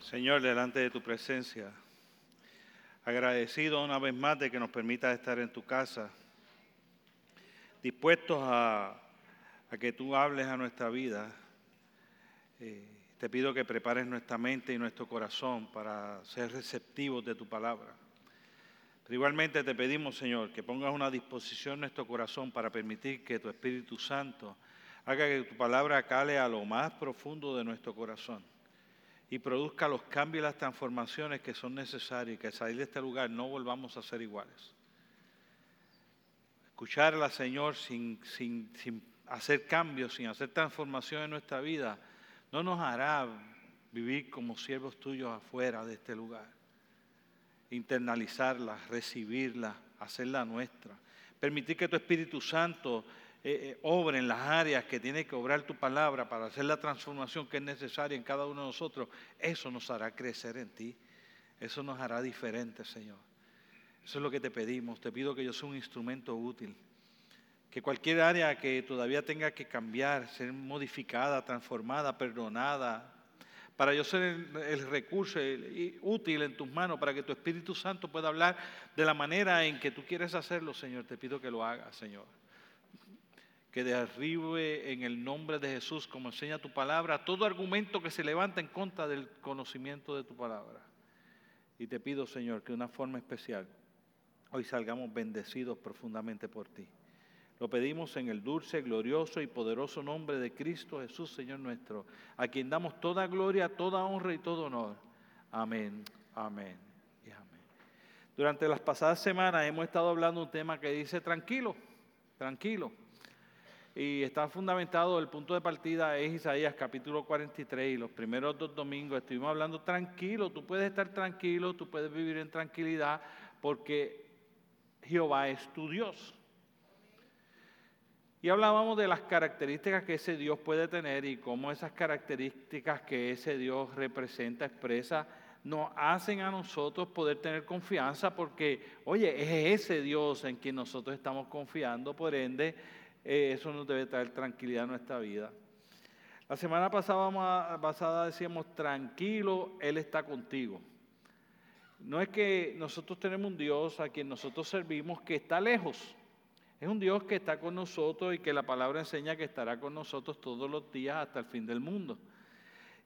Señor, delante de tu presencia, agradecido una vez más de que nos permitas estar en tu casa, dispuestos a, que tú hables a nuestra vida. Eh, te pido que prepares nuestra mente y nuestro corazón para ser receptivos de tu palabra. Pero igualmente te pedimos, Señor, que pongas una disposición en nuestro corazón para permitir que tu Espíritu Santo haga que tu palabra cale a lo más profundo de nuestro corazón y produzca los cambios y las transformaciones que son necesarios y que al salir de este lugar no volvamos a ser iguales. Escucharla, Señor, sin, sin, sin hacer cambios, sin hacer transformación en nuestra vida, no nos hará vivir como siervos tuyos afuera de este lugar. Internalizarla, recibirla, hacerla nuestra. Permitir que tu Espíritu Santo eh, eh, obra en las áreas que tiene que obrar tu palabra para hacer la transformación que es necesaria en cada uno de nosotros, eso nos hará crecer en ti. Eso nos hará diferentes, Señor. Eso es lo que te pedimos. Te pido que yo sea un instrumento útil. Que cualquier área que todavía tenga que cambiar, ser modificada, transformada, perdonada, para yo ser el, el, recurso útil en tus manos, para que tu Espíritu Santo pueda hablar de la manera en que tú quieres hacerlo, Señor, te pido que lo hagas, Señor que derribe en el nombre de Jesús, como enseña tu palabra, todo argumento que se levanta en contra del conocimiento de tu palabra. Y te pido, Señor, que de una forma especial hoy salgamos bendecidos profundamente por ti. Lo pedimos en el dulce, glorioso y poderoso nombre de Cristo Jesús, Señor nuestro, a quien damos toda gloria, toda honra y todo honor. Amén, amén y amén. Durante las pasadas semanas hemos estado hablando de un tema que dice tranquilo, tranquilo y está fundamentado, el punto de partida es Isaías capítulo 43 y los primeros dos domingos estuvimos hablando tranquilo, tú puedes estar tranquilo, tú puedes vivir en tranquilidad porque Jehová es tu Dios. Y hablábamos de las características que ese Dios puede tener y cómo esas características que ese Dios representa, expresa, nos hacen a nosotros poder tener confianza porque, oye, es ese Dios en quien nosotros estamos confiando, por ende, eh, eso nos debe traer tranquilidad a nuestra vida. La semana pasada, pasada decíamos, tranquilo, Él está contigo. No es que nosotros tenemos un Dios a quien nosotros servimos que está lejos. Es un Dios que está con nosotros y que la palabra enseña que estará con nosotros todos los días hasta el fin del mundo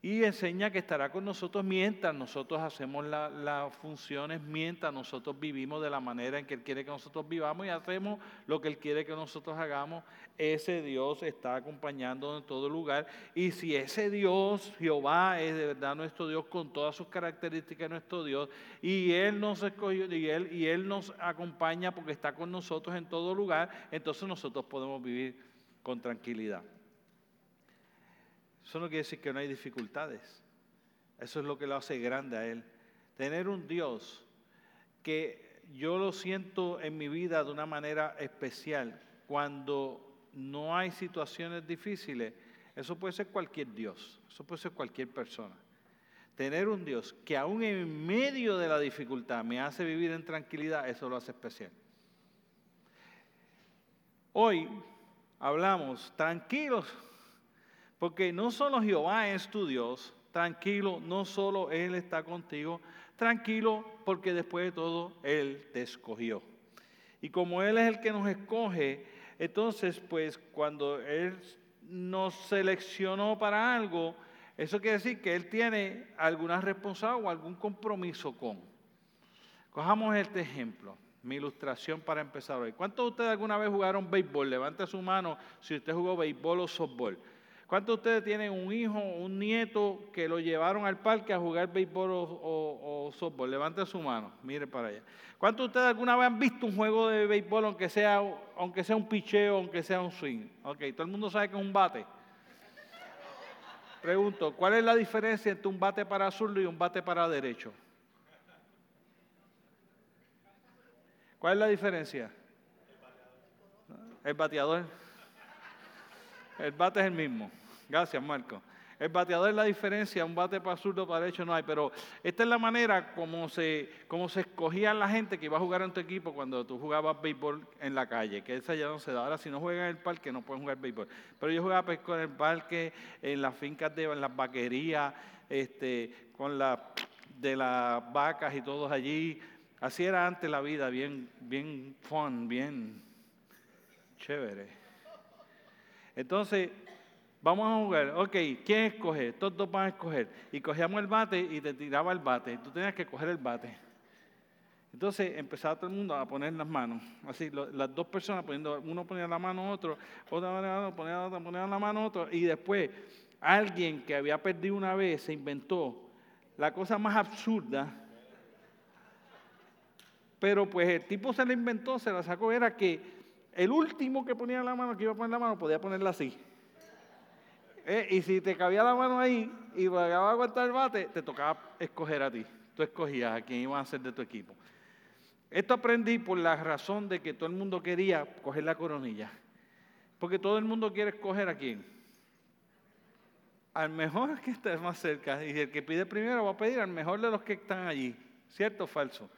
y enseña que estará con nosotros mientras nosotros hacemos las funciones, mientras nosotros vivimos de la manera en que Él quiere que nosotros vivamos y hacemos lo que Él quiere que nosotros hagamos. Ese Dios está acompañando en todo lugar. Y si ese Dios, Jehová, es de verdad nuestro Dios con todas sus características, nuestro Dios, y Él nos escogió y Él, y Él nos acompaña porque está con nosotros en todo lugar, entonces nosotros podemos vivir con tranquilidad. Eso no quiere decir que no hay dificultades. Eso es lo que lo hace grande a Él. Tener un Dios que yo lo siento en mi vida de una manera especial. Cuando no hay situaciones difíciles, eso puede ser cualquier Dios, eso puede ser cualquier persona. Tener un Dios que aún en medio de la dificultad me hace vivir en tranquilidad, eso lo hace especial. Hoy hablamos tranquilos porque no solo Jehová es tu Dios, tranquilo, no solo Él está contigo, tranquilo porque después de todo Él te escogió. Y como Él es el que nos escoge, entonces pues cuando Él nos seleccionó para algo, eso quiere decir que Él tiene alguna responsabilidad o algún compromiso con. Cojamos este ejemplo, mi ilustración para empezar hoy. ¿Cuántos de ustedes alguna vez jugaron béisbol? Levante su mano si usted jugó béisbol o softball. ¿Cuántos de ustedes tienen un hijo un nieto que lo llevaron al parque a jugar béisbol o, softball? Levante su mano, mire para allá. ¿Cuántos de ustedes alguna vez han visto un juego de béisbol, aunque sea, aunque sea un picheo, aunque sea un swing? Ok, todo el mundo sabe que es un bate. Pregunto, ¿cuál es la diferencia entre un bate para azul y un bate para derecho? ¿Cuál es la diferencia? El bateador. El bate es el mismo. Gracias, Marco. El bateador es la diferencia, un bate para zurdo, para derecho no hay, pero esta es la manera como se, como se escogía la gente que iba a jugar en tu equipo cuando tú jugabas béisbol en la calle, que esa ya no se da. Ahora, si no juegan en el parque, no pueden jugar béisbol. Pero yo jugaba pues, con el parque, en las fincas, de, las vaquerías, este, con la de las vacas y todos allí. Así era antes la vida, bien, bien fun, bien chévere. Entonces, Vamos a jugar. Ok, ¿quién escoge? Todos dos van a escoger. Y cogíamos el bate y te tiraba el bate. Tú tenías que coger el bate. Entonces empezaba todo el mundo a poner las manos. Así, las dos personas poniendo, uno ponía la mano, otro, otra ponía la otra, ponía la mano, otro. Y después alguien que había perdido una vez se inventó la cosa más absurda. Pero pues el tipo se la inventó, se la sacó, era que el último que ponía la mano, que iba a poner la mano, podía ponerla así. Eh, y si te cabía la mano ahí y llegaba a aguantar el bate, te tocaba escoger a ti. Tú escogías a quién iba a ser de tu equipo. Esto aprendí por la razón de que todo el mundo quería coger la coronilla. Porque todo el mundo quiere escoger a quién. Al mejor que esté más cerca. Y el que pide primero va a pedir al mejor de los que están allí. ¿Cierto o falso?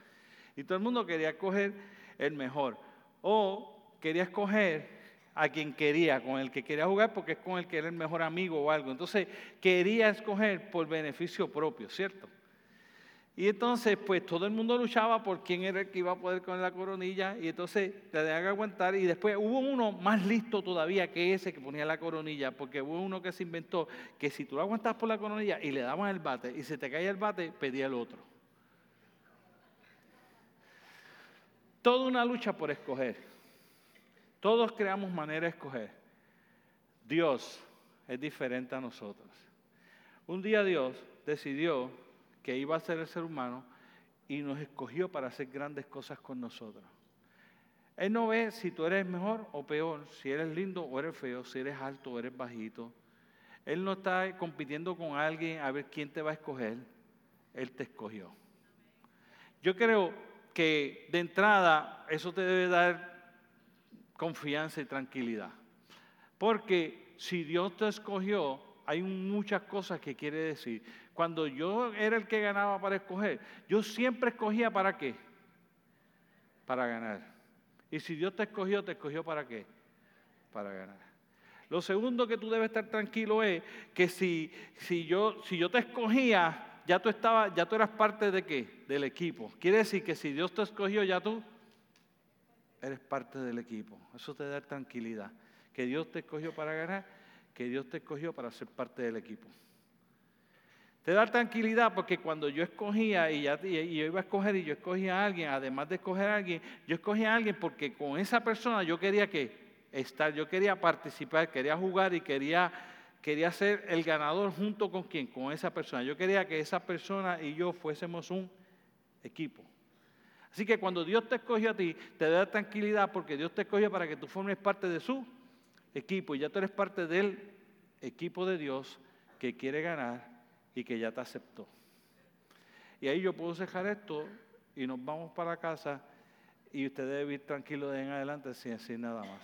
Y todo el mundo quería escoger el mejor. O quería escoger a quien quería, con el que quería jugar porque es con el que era el mejor amigo o algo. Entonces quería escoger por beneficio propio, ¿cierto? Y entonces, pues todo el mundo luchaba por quién era el que iba a poder con la coronilla, y entonces te que aguantar. Y después hubo uno más listo todavía que ese que ponía la coronilla, porque hubo uno que se inventó que si tú lo aguantabas por la coronilla y le daban el bate, y se te caía el bate, pedía el otro. Toda una lucha por escoger. Todos creamos manera de escoger. Dios es diferente a nosotros. Un día Dios decidió que iba a ser el ser humano y nos escogió para hacer grandes cosas con nosotros. Él no ve si tú eres mejor o peor, si eres lindo o eres feo, si eres alto o eres bajito. Él no está compitiendo con alguien a ver quién te va a escoger. Él te escogió. Yo creo que de entrada eso te debe dar confianza y tranquilidad. Porque si Dios te escogió, hay muchas cosas que quiere decir. Cuando yo era el que ganaba para escoger, yo siempre escogía para qué? Para ganar. Y si Dios te escogió, te escogió para qué? Para ganar. Lo segundo que tú debes estar tranquilo es que si, si, yo, si yo te escogía, ya tú, estaba, ya tú eras parte de qué? Del equipo. Quiere decir que si Dios te escogió, ya tú eres parte del equipo. Eso te da tranquilidad. Que Dios te escogió para ganar, que Dios te escogió para ser parte del equipo. Te da tranquilidad porque cuando yo escogía y, ya, yo iba a escoger y yo escogía a alguien, además de escoger a alguien, yo escogía a alguien porque con esa persona yo quería que estar, yo quería participar, quería jugar y quería, quería ser el ganador junto con quién, con esa persona. Yo quería que esa persona y yo fuésemos un equipo. Así que cuando Dios te escogió a ti, te da tranquilidad porque Dios te escogió para que tú formes parte de su equipo y ya tú eres parte del equipo de Dios que quiere ganar y que ya te aceptó. Y ahí yo puedo dejar esto y nos vamos para casa y usted debe vivir tranquilo de en adelante sin decir nada más.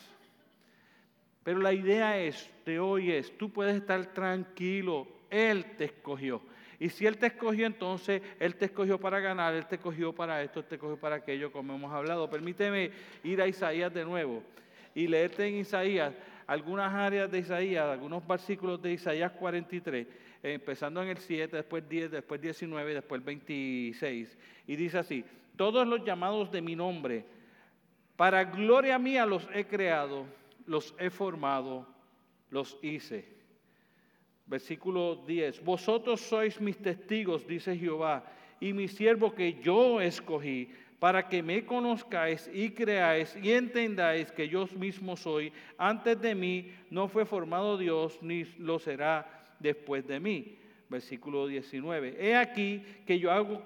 Pero la idea es, de hoy es, tú puedes estar tranquilo, Él te escogió. Y si Él te escogió, entonces Él te escogió para ganar, Él te escogió para esto, Él te escogió para aquello, como hemos hablado. Permíteme ir a Isaías de nuevo y leerte en Isaías algunas áreas de Isaías, algunos versículos de Isaías 43, empezando en el 7, después 10, después 19, después 26. Y dice así, todos los llamados de mi nombre, para gloria mía los he creado, los he formado, los hice Versículo 10. Vosotros sois mis testigos, dice Jehová, y mi siervo que yo escogí, para que me conozcáis y creáis y entendáis que yo mismo soy. Antes de mí no fue formado Dios, ni lo será después de mí. Versículo 19. He aquí que yo hago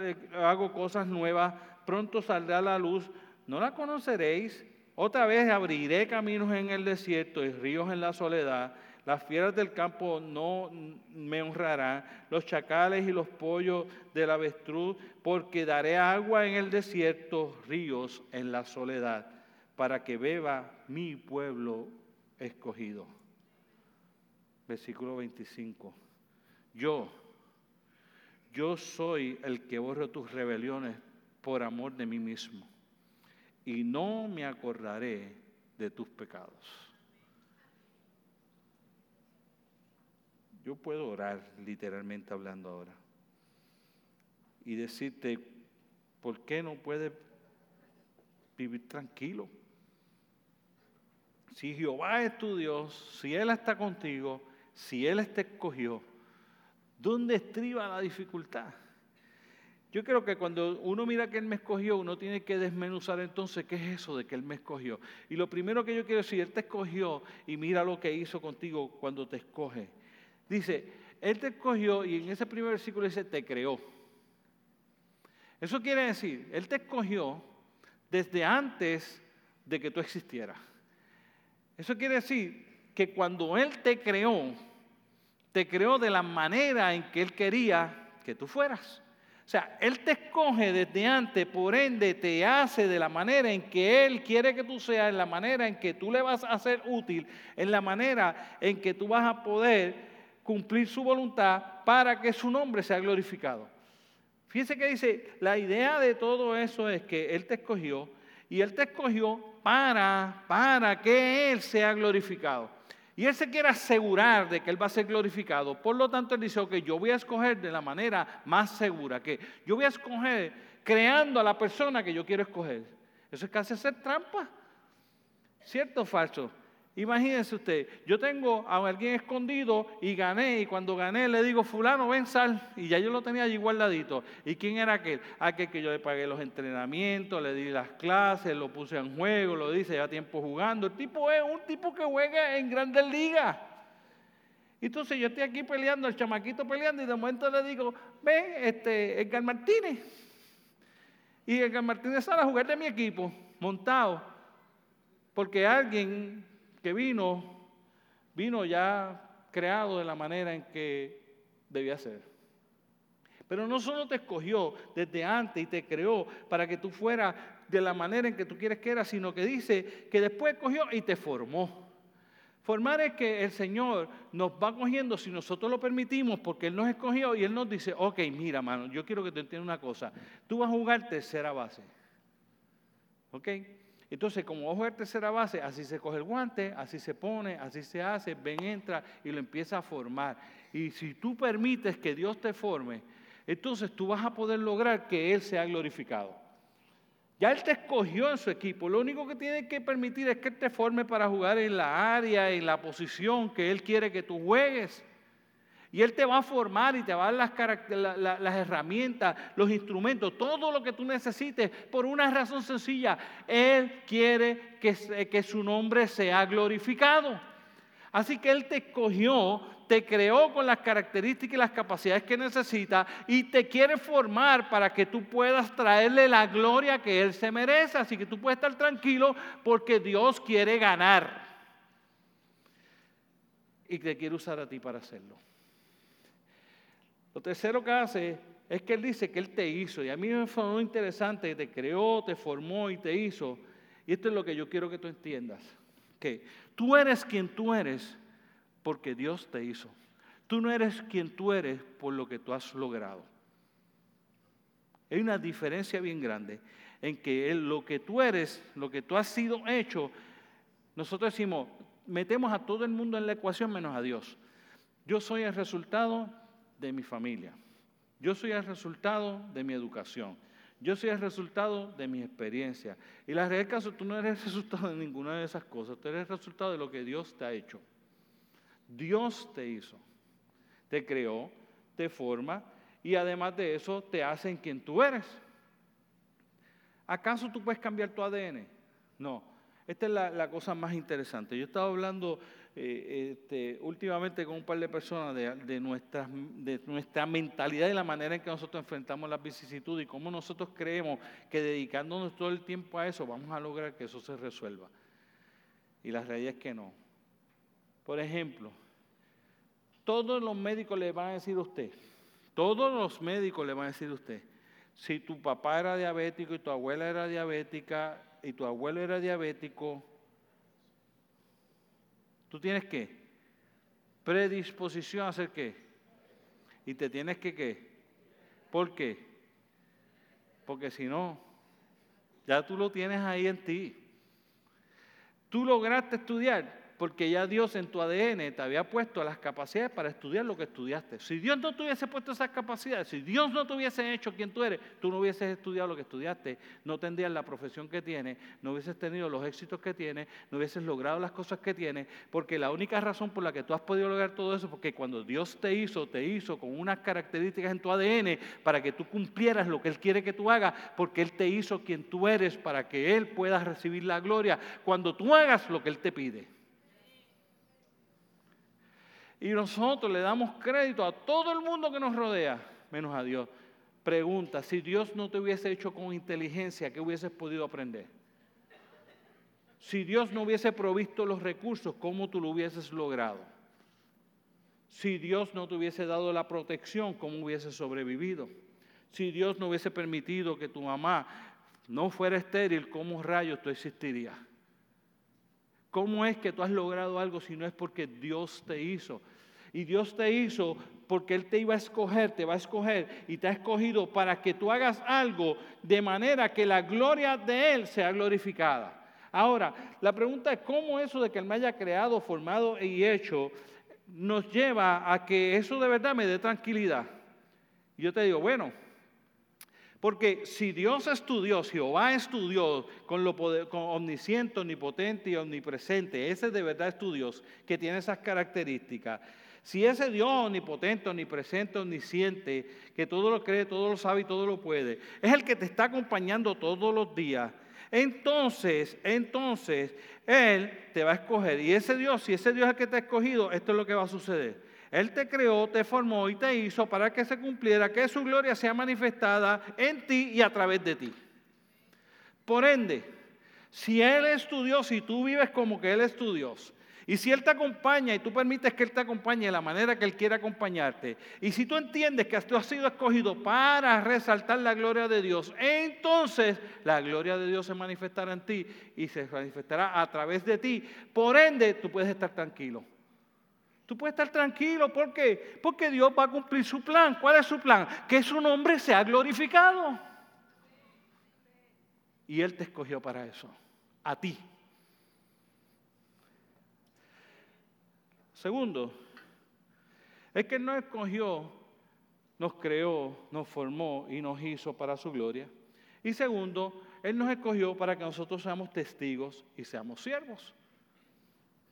eh, hago cosas nuevas, pronto saldrá la luz. ¿No la conoceréis? Otra vez abriré caminos en el desierto y ríos en la soledad las fieras del campo no me honrarán, los chacales y los pollos del avestruz, porque daré agua en el desierto, ríos en la soledad, para que beba mi pueblo escogido. versículo 25. Yo, yo soy el que borro tus rebeliones por amor de mí mismo, y no me acordaré de tus pecados. Yo puedo orar literalmente hablando ahora y decirte, ¿por qué no puedes vivir tranquilo? Si Jehová es tu Dios, si Él está contigo, si Él te escogió, ¿dónde estriba la dificultad? Yo creo que cuando uno mira que Él me escogió, uno tiene que desmenuzar entonces qué es eso de que Él me escogió. Y lo primero que yo quiero decir, Él te escogió y mira lo que hizo contigo cuando te escoge. Dice, Él te escogió y en ese primer versículo dice, te creó. Eso quiere decir, Él te escogió desde antes de que tú existieras. Eso quiere decir que cuando Él te creó, te creó de la manera en que Él quería que tú fueras. O sea, Él te escoge desde antes, por ende te hace de la manera en que Él quiere que tú seas, en la manera en que tú le vas a ser útil, en la manera en que tú vas a poder cumplir su voluntad para que su nombre sea glorificado. Fíjense que dice, la idea de todo eso es que Él te escogió y Él te escogió para, para que Él sea glorificado. Y Él se quiere asegurar de que Él va a ser glorificado. Por lo tanto, Él dice, que yo voy a escoger de la manera más segura, que yo voy a escoger creando a la persona que yo quiero escoger. Eso es casi hacer trampa. ¿Cierto o falso? Imagínense usted, yo tengo a alguien escondido y gané, y cuando gané le digo, fulano, ven, sal, y ya yo lo tenía allí guardadito. ¿Y quién era aquel? Aquel que yo le pagué los entrenamientos, le di las clases, lo puse en juego, lo dice, ya tiempo jugando. El tipo es un tipo que juega en grandes ligas. Entonces yo estoy aquí peleando, el chamaquito peleando, y de momento le digo, ven, este, Edgar Martínez. Y Edgar Martínez sale a jugar de mi equipo, montado, porque alguien que vino, vino ya creado de la manera en que debía ser. Pero no solo te escogió desde antes y te creó para que tú fueras de la manera en que tú quieres que era, sino que dice que después escogió y te formó. Formar es que el Señor nos va cogiendo si nosotros lo permitimos, porque Él nos escogió y Él nos dice, ok, mira, mano, yo quiero que te entiendas una cosa. Tú vas a jugar tercera base. ¿Ok? Entonces, como ojo de tercera base, así se coge el guante, así se pone, así se hace, ven, entra y lo empieza a formar. Y si tú permites que Dios te forme, entonces tú vas a poder lograr que Él sea glorificado. Ya Él te escogió en su equipo. Lo único que tiene que permitir es que Él te forme para jugar en la área, en la posición que Él quiere que tú juegues. Y Él te va a formar y te va a dar las, herramientas, los instrumentos, todo lo que tú necesites por una razón sencilla. Él quiere que, que su nombre sea glorificado. Así que Él te escogió, te creó con las características y las capacidades que necesita y te quiere formar para que tú puedas traerle la gloria que Él se merece. Así que tú puedes estar tranquilo porque Dios quiere ganar. Y te quiere usar a ti para hacerlo. Lo tercero que hace es que Él dice que Él te hizo. Y a mí me fue muy interesante, te creó, te formó y te hizo. Y esto es lo que yo quiero que tú entiendas. Que tú eres quien tú eres porque Dios te hizo. Tú no eres quien tú eres por lo que tú has logrado. Hay una diferencia bien grande en que lo que tú eres, lo que tú has sido hecho, nosotros decimos, metemos a todo el mundo en la ecuación menos a Dios. Yo soy el resultado de mi familia. Yo soy el resultado de mi educación. Yo soy el resultado de mi experiencia. Y la realidad es caso, tú no eres el resultado de ninguna de esas cosas. Tú eres el resultado de lo que Dios te ha hecho. Dios te hizo. Te creó, te forma y además de eso te hace en quien tú eres. ¿Acaso tú puedes cambiar tu ADN? No. Esta es la, la cosa más interesante. Yo estaba hablando eh, este, últimamente con un par de personas de, nuestra, de nuestra mentalidad y la manera en que nosotros enfrentamos las vicisitudes y cómo nosotros creemos que dedicándonos todo el tiempo a eso vamos a lograr que eso se resuelva. Y la realidad es que no. Por ejemplo, todos los médicos le van a decir a usted, todos los médicos le van a decir a usted, si tu papá era diabético y tu abuela era diabética y tu abuelo era diabético, Tú tienes que predisposición a hacer qué. Y te tienes que qué. ¿Por qué? Porque si no, ya tú lo tienes ahí en ti. Tú lograste estudiar, porque ya Dios en tu ADN te había puesto las capacidades para estudiar lo que estudiaste. Si Dios no te hubiese puesto esas capacidades, si Dios no te hubiese hecho quien tú eres, tú no hubieses estudiado lo que estudiaste, no tendrías la profesión que tienes, no hubieses tenido los éxitos que tienes, no hubieses logrado las cosas que tienes, porque la única razón por la que tú has podido lograr todo eso es porque cuando Dios te hizo, te hizo con unas características en tu ADN para que tú cumplieras lo que Él quiere que tú hagas, porque Él te hizo quien tú eres para que Él pueda recibir la gloria cuando tú hagas lo que Él te pide. Y nosotros le damos crédito a todo el mundo que nos rodea, menos a Dios. Pregunta, si Dios no te hubiese hecho con inteligencia, ¿qué hubieses podido aprender? Si Dios no hubiese provisto los recursos, ¿cómo tú lo hubieses logrado? Si Dios no te hubiese dado la protección, ¿cómo hubieses sobrevivido? Si Dios no hubiese permitido que tu mamá no fuera estéril, ¿cómo rayos tú existirías? ¿Cómo es que tú has logrado algo si no es porque Dios te hizo? Y Dios te hizo porque Él te iba a escoger, te va a escoger y te ha escogido para que tú hagas algo de manera que la gloria de Él sea glorificada. Ahora, la pregunta es cómo eso de que Él me haya creado, formado y hecho nos lleva a que eso de verdad me dé tranquilidad. Y yo te digo, bueno, porque si Dios estudió, si Jehová estudió con lo con omnisciente, omnipotente y omnipresente, ese de verdad es tu Dios que tiene esas características. Si ese Dios omnipotente, omnipresente, omnisciente, que todo lo cree, todo lo sabe y todo lo puede, es el que te está acompañando todos los días, entonces, entonces, Él te va a escoger. Y ese Dios, si ese Dios es el que te ha escogido, esto es lo que va a suceder. Él te creó, te formó y te hizo para que se cumpliera, que su gloria sea manifestada en ti y a través de ti. Por ende, si Él es tu Dios y tú vives como que Él es tu Dios, y si Él te acompaña y tú permites que Él te acompañe de la manera que Él quiere acompañarte, y si tú entiendes que tú has sido escogido para resaltar la gloria de Dios, entonces la gloria de Dios se manifestará en ti y se manifestará a través de ti. Por ende, tú puedes estar tranquilo. Tú puedes estar tranquilo, ¿por qué? Porque Dios va a cumplir su plan. ¿Cuál es su plan? Que su nombre sea glorificado. Y Él te escogió para eso, a ti. Segundo, es que Él nos escogió, nos creó, nos formó y nos hizo para su gloria. Y segundo, Él nos escogió para que nosotros seamos testigos y seamos siervos.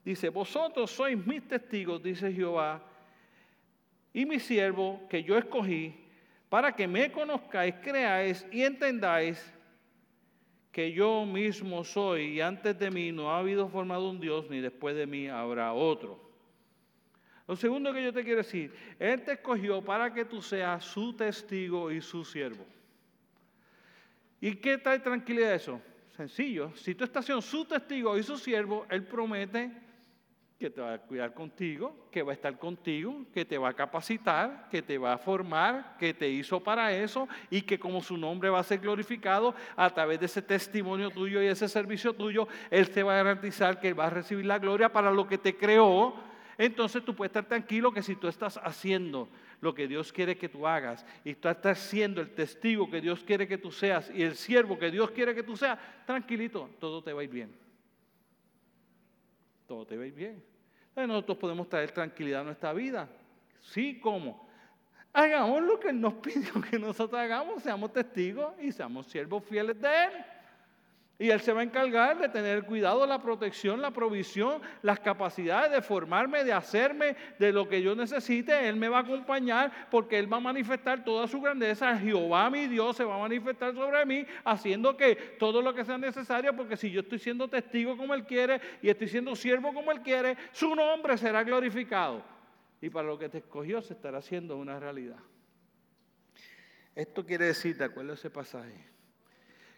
Dice, vosotros sois mis testigos, dice Jehová, y mi siervo que yo escogí, para que me conozcáis, creáis y entendáis que yo mismo soy, y antes de mí no ha habido formado un Dios, ni después de mí habrá otro. Lo segundo que yo te quiero decir, Él te escogió para que tú seas su testigo y su siervo. ¿Y qué trae tranquilidad eso? Sencillo, si tú estás siendo su testigo y su siervo, Él promete que te va a cuidar contigo, que va a estar contigo, que te va a capacitar, que te va a formar, que te hizo para eso y que como su nombre va a ser glorificado a través de ese testimonio tuyo y ese servicio tuyo, Él te va a garantizar que va a recibir la gloria para lo que te creó entonces tú puedes estar tranquilo que si tú estás haciendo lo que Dios quiere que tú hagas y tú estás siendo el testigo que Dios quiere que tú seas y el siervo que Dios quiere que tú seas, tranquilito, todo te va a ir bien. Todo te va a ir bien. Nosotros podemos traer tranquilidad a nuestra vida. Sí, ¿cómo? Hagamos lo que Él nos pidió que nosotros hagamos, seamos testigos y seamos siervos fieles de Él. Y Él se va a encargar de tener cuidado, la protección, la provisión, las capacidades de formarme, de hacerme de lo que yo necesite. Él me va a acompañar porque Él va a manifestar toda su grandeza. Jehová mi Dios se va a manifestar sobre mí, haciendo que todo lo que sea necesario, porque si yo estoy siendo testigo como Él quiere y estoy siendo siervo como Él quiere, su nombre será glorificado. Y para lo que te escogió se estará haciendo una realidad. Esto quiere decir, ¿te acuerdas ese pasaje?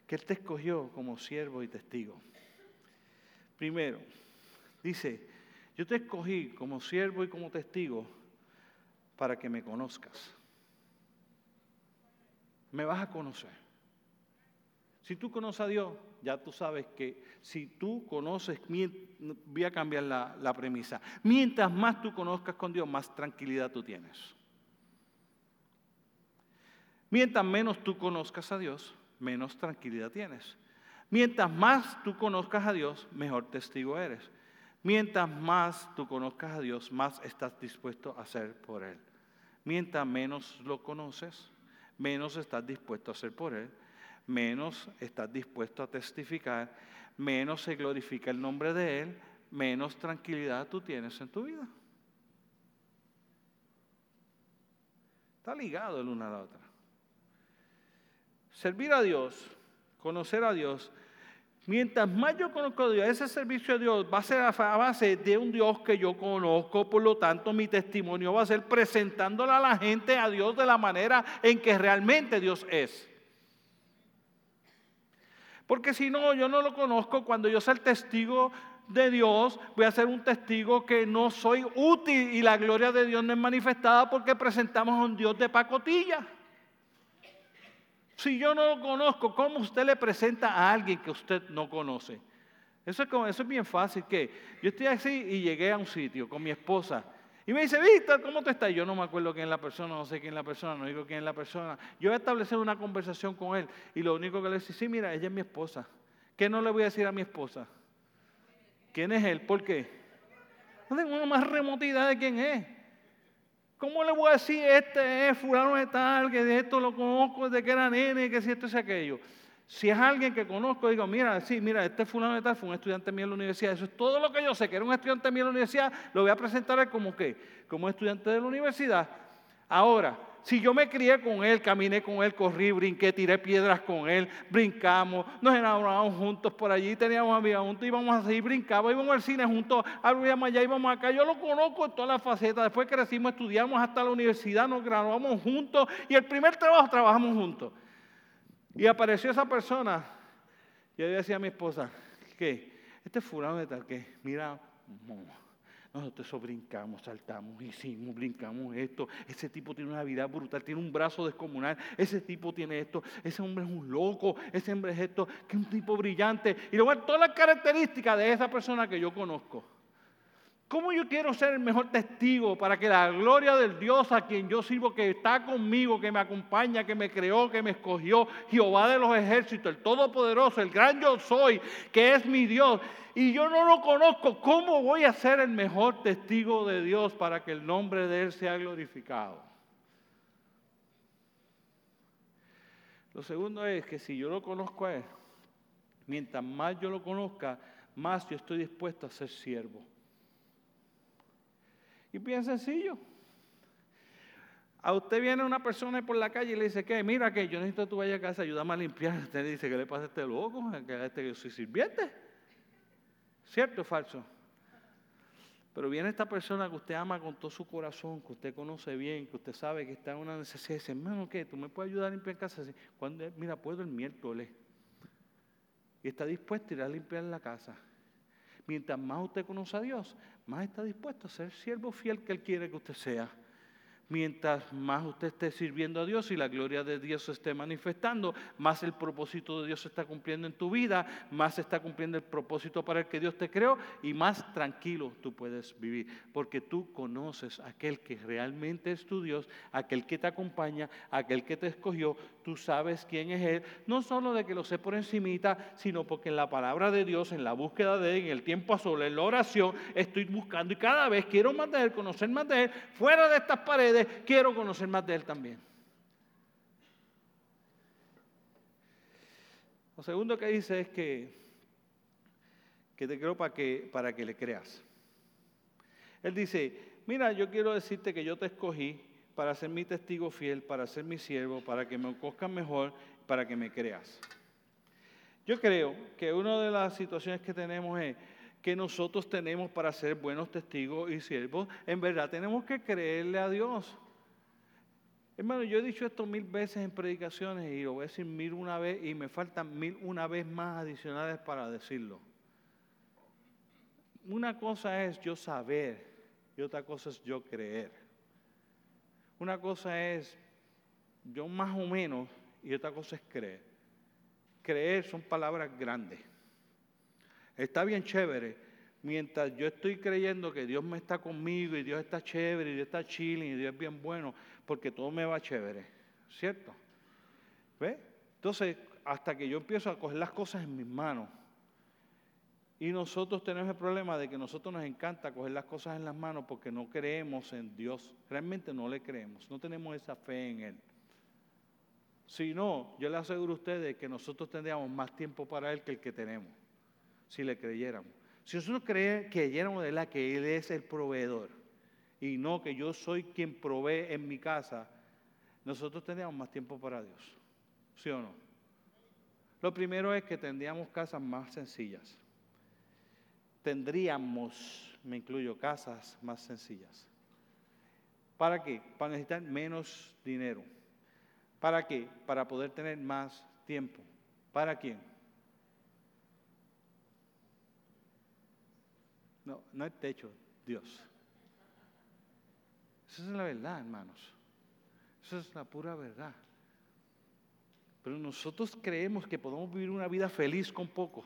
Que Él te escogió como siervo y testigo. Primero, dice, yo te escogí como siervo y como testigo para que me conozcas. Me vas a conocer. Si tú conoces a Dios, ya tú sabes que si tú conoces, voy a cambiar la, premisa, mientras más tú conozcas con Dios, más tranquilidad tú tienes. Mientras menos tú conozcas a Dios, menos tranquilidad tienes. Mientras más tú conozcas a Dios, mejor testigo eres. Mientras más tú conozcas a Dios, más estás dispuesto a hacer por Él. Mientras menos lo conoces, menos estás dispuesto a hacer por Él, menos estás dispuesto a testificar, menos se glorifica el nombre de Él, menos tranquilidad tú tienes en tu vida. Está ligado el uno a la otra. Servir a Dios, conocer a Dios, Mientras más yo conozco a Dios, ese servicio a Dios va a ser a base de un Dios que yo conozco, por lo tanto mi testimonio va a ser presentándole a la gente a Dios de la manera en que realmente Dios es. Porque si no, yo no lo conozco, cuando yo sea el testigo de Dios, voy a ser un testigo que no soy útil y la gloria de Dios no es manifestada porque presentamos a un Dios de pacotilla. Si yo no lo conozco, ¿cómo usted le presenta a alguien que usted no conoce? Eso es, como, bien fácil. que Yo estoy así y llegué a un sitio con mi esposa. Y me dice, Víctor, ¿cómo te estás? Yo no me acuerdo quién es la persona, no sé quién es la persona, no digo quién es la persona. Yo voy a establecer una conversación con él y lo único que le dice, sí, mira, ella es mi esposa. ¿Qué no le voy a decir a mi esposa? ¿Quién es él? ¿Por qué? No tengo una más remotidad de quién es. ¿Cómo le voy a decir, este es fulano de tal, que de esto lo conozco desde que era nene, que si esto es aquello? Si es alguien que conozco, digo, mira, sí, mira, este fulano de tal fue un estudiante mío en la universidad. Eso es todo lo que yo sé, que era un estudiante mío en la universidad, lo voy a presentar como qué, como estudiante de la universidad. Ahora, si yo me crié con él, caminé con él, corrí, brinqué, tiré piedras con él, brincamos, nos enamoramos juntos por allí, teníamos amigas juntos, íbamos a seguir brincando, íbamos al cine juntos, íbamos allá, íbamos acá. Yo lo conozco en todas las facetas. Después crecimos, estudiamos hasta la universidad, nos graduamos juntos y el primer trabajo trabajamos juntos. Y apareció esa persona. Y yo decía a mi esposa, ¿qué? Este fulano de tal que, mira, nosotros eso brincamos, saltamos, hicimos, brincamos esto. Ese tipo tiene una vida brutal, tiene un brazo descomunal. Ese tipo tiene esto. Ese hombre es un loco. Ese hombre es esto, que es un tipo brillante. Y luego todas las características de esa persona que yo conozco. ¿Cómo yo quiero ser el mejor testigo para que la gloria del Dios a quien yo sirvo, que está conmigo, que me acompaña, que me creó, que me escogió, Jehová de los ejércitos, el Todopoderoso, el gran yo soy, que es mi Dios, y yo no lo conozco, ¿cómo voy a ser el mejor testigo de Dios para que el nombre de Él sea glorificado? Lo segundo es que si yo lo conozco a Él, mientras más yo lo conozca, más yo estoy dispuesto a ser siervo. Y bien sencillo. A usted viene una persona por la calle y le dice que, mira que yo necesito que tú vayas a casa, ayúdame a limpiar. Usted dice, ¿qué le pasa a este loco? A este que soy sirviente. ¿Cierto o falso? Pero viene esta persona que usted ama con todo su corazón, que usted conoce bien, que usted sabe que está en una necesidad. Y dice, hermano, ¿qué? ¿Tú me puedes ayudar a limpiar casa? Cuando, mira, puedo el miércoles. Y está dispuesto a ir a limpiar la casa. Mientras más usted conoce a Dios, más está dispuesto a ser siervo fiel que Él quiere que usted sea. Mientras más usted esté sirviendo a Dios y la gloria de Dios se esté manifestando, más el propósito de Dios se está cumpliendo en tu vida, más se está cumpliendo el propósito para el que Dios te creó y más tranquilo tú puedes vivir, porque tú conoces a aquel que realmente es tu Dios, aquel que te acompaña, aquel que te escogió, tú sabes quién es Él, no solo de que lo sé por encimita, sino porque en la palabra de Dios, en la búsqueda de Él, en el tiempo a solas, en la oración, estoy buscando y cada vez quiero más de Él, conocer más de Él, fuera de estas paredes quiero conocer más de Él también. Lo segundo que dice es que, que te creo para que, para que le creas. Él dice, mira, yo quiero decirte que yo te escogí para ser mi testigo fiel, para ser mi siervo, para que me conozcan mejor, para que me creas. Yo creo que una de las situaciones que tenemos es, que nosotros tenemos para ser buenos testigos y siervos, en verdad tenemos que creerle a Dios. Hermano, yo he dicho esto mil veces en predicaciones y lo voy a decir mil una vez y me faltan mil una vez más adicionales para decirlo. Una cosa es yo saber y otra cosa es yo creer. Una cosa es yo más o menos y otra cosa es creer. creer son palabras grandes. Está bien chévere. Mientras yo estoy creyendo que Dios me está conmigo y Dios está chévere y Dios está chilling y Dios es bien bueno, porque todo me va chévere. ¿Cierto? ¿Ve? Entonces, hasta que yo empiezo a coger las cosas en mis manos. Y nosotros tenemos el problema de que nosotros nos encanta coger las cosas en las manos porque no creemos en Dios. Realmente no le creemos, no tenemos esa fe en Él. Si no, yo le aseguro a ustedes que nosotros tendríamos más tiempo para Él que el que tenemos, si le creyéramos. Si nosotros creyéramos de la que Él es el proveedor y no que yo soy quien provee en mi casa, nosotros tendríamos más tiempo para Dios. ¿Sí o no? Lo primero es que tendríamos casas más sencillas. Tendríamos, me incluyo, casas más sencillas. ¿Para qué? Para necesitar menos dinero. ¿Para qué? Para poder tener más tiempo. ¿Para quién? No, no hay techo, Dios. Esa es la verdad, hermanos. Esa es la pura verdad. Pero nosotros creemos que podemos vivir una vida feliz con poco.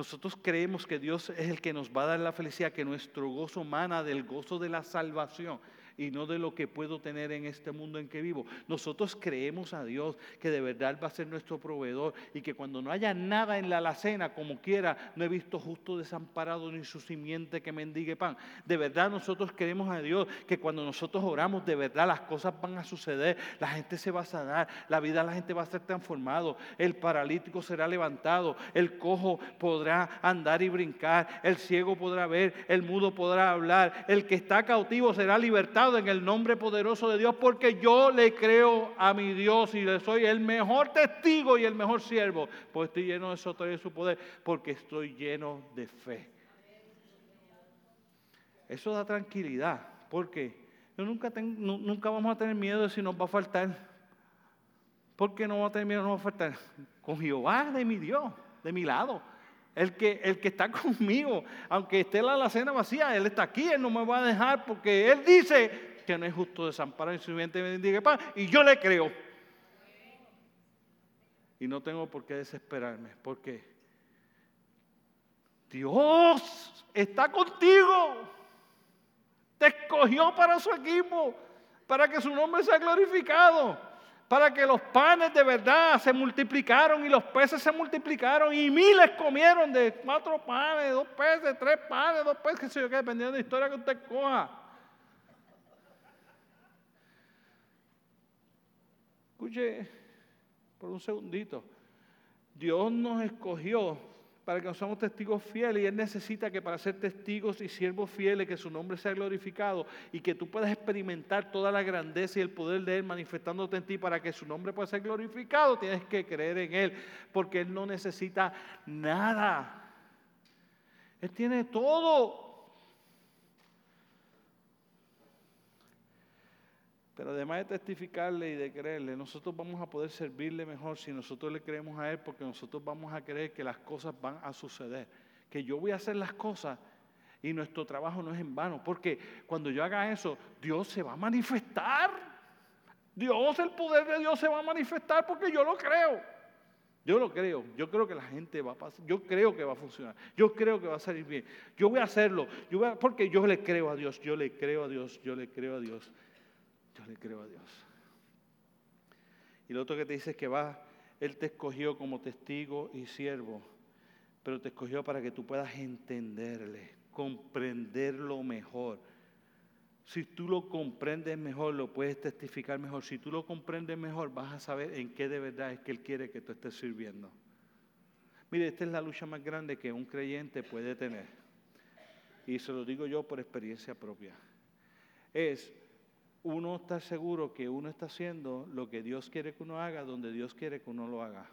Nosotros creemos que Dios es el que nos va a dar la felicidad, que nuestro gozo mana del gozo de la salvación y no de lo que puedo tener en este mundo en que vivo. Nosotros creemos a Dios que de verdad va a ser nuestro proveedor y que cuando no haya nada en la alacena, como quiera, no he visto justo desamparado ni su simiente que mendigue pan. De verdad nosotros creemos a Dios que cuando nosotros oramos, de verdad las cosas van a suceder, la gente se va a sanar, la vida de la gente va a ser transformado, el paralítico será levantado, el cojo podrá andar y brincar, el ciego podrá ver, el mudo podrá hablar, el que está cautivo será libertado en el nombre poderoso de Dios porque yo le creo a mi Dios y le soy el mejor testigo y el mejor siervo. Pues estoy lleno de su su poder porque estoy lleno de fe. Eso da tranquilidad porque nunca, nunca vamos a tener miedo de si nos va a faltar. ¿Por qué no va a tener miedo? No va a faltar. Con Jehová de mi Dios, de mi lado. El que, el que está conmigo, aunque esté la alacena vacía, Él está aquí, Él no me va a dejar porque Él dice que no es justo desamparar en su vientre bendiga y yo le creo. Y no tengo por qué desesperarme, porque Dios está contigo, te escogió para su equipo, para que su nombre sea glorificado para que los panes de verdad se multiplicaron y los peces se multiplicaron y miles comieron de cuatro panes, dos peces, tres panes, dos peces, que sé yo qué, dependiendo de la historia que usted coja. Escuche por un segundito. Dios nos escogió para que nos seamos testigos fieles y Él necesita que para ser testigos y siervos fieles, que su nombre sea glorificado y que tú puedas experimentar toda la grandeza y el poder de Él manifestándote en ti para que su nombre pueda ser glorificado, tienes que creer en Él, porque Él no necesita nada. Él tiene todo. Pero además de testificarle y de creerle, nosotros vamos a poder servirle mejor si nosotros le creemos a Él, porque nosotros vamos a creer que las cosas van a suceder. Que yo voy a hacer las cosas y nuestro trabajo no es en vano. Porque cuando yo haga eso, Dios se va a manifestar. Dios, el poder de Dios se va a manifestar porque yo lo creo. Yo lo creo, yo creo que la gente va a pasar, yo creo que va a funcionar, yo creo que va a salir bien, yo voy a hacerlo, yo porque yo le creo a Dios, yo le creo a Dios, yo le creo a Dios. Yo le creo a Dios. Y lo otro que te dice es que va, Él te escogió como testigo y siervo, pero te escogió para que tú puedas entenderle, comprenderlo mejor. Si tú lo comprendes mejor, lo puedes testificar mejor. Si tú lo comprendes mejor, vas a saber en qué de verdad es que Él quiere que tú estés sirviendo. Mire, esta es la lucha más grande que un creyente puede tener. Y se lo digo yo por experiencia propia. Es uno está seguro que uno está haciendo lo que Dios quiere que uno haga, donde Dios quiere que uno lo haga.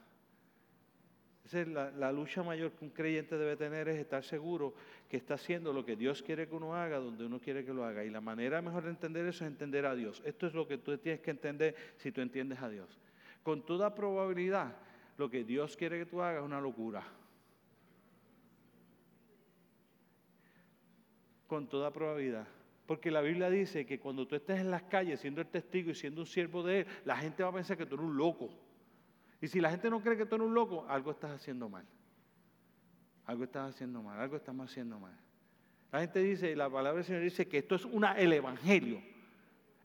Esa es la, lucha mayor que un creyente debe tener, es estar seguro que está haciendo lo que Dios quiere que uno haga, donde uno quiere que lo haga. Y la manera mejor de entender eso es entender a Dios. Esto es lo que tú tienes que entender si tú entiendes a Dios. Con toda probabilidad, lo que Dios quiere que tú hagas es una locura. Con toda probabilidad. Porque la Biblia dice que cuando tú estés en las calles siendo el testigo y siendo un siervo de Él, la gente va a pensar que tú eres un loco. Y si la gente no cree que tú eres un loco, algo estás haciendo mal. Algo estás haciendo mal, algo estamos haciendo mal. La gente dice, la palabra del Señor dice que esto es una, el Evangelio.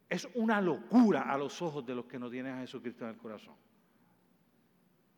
Es una locura a los ojos de los que no tienen a Jesucristo en el corazón.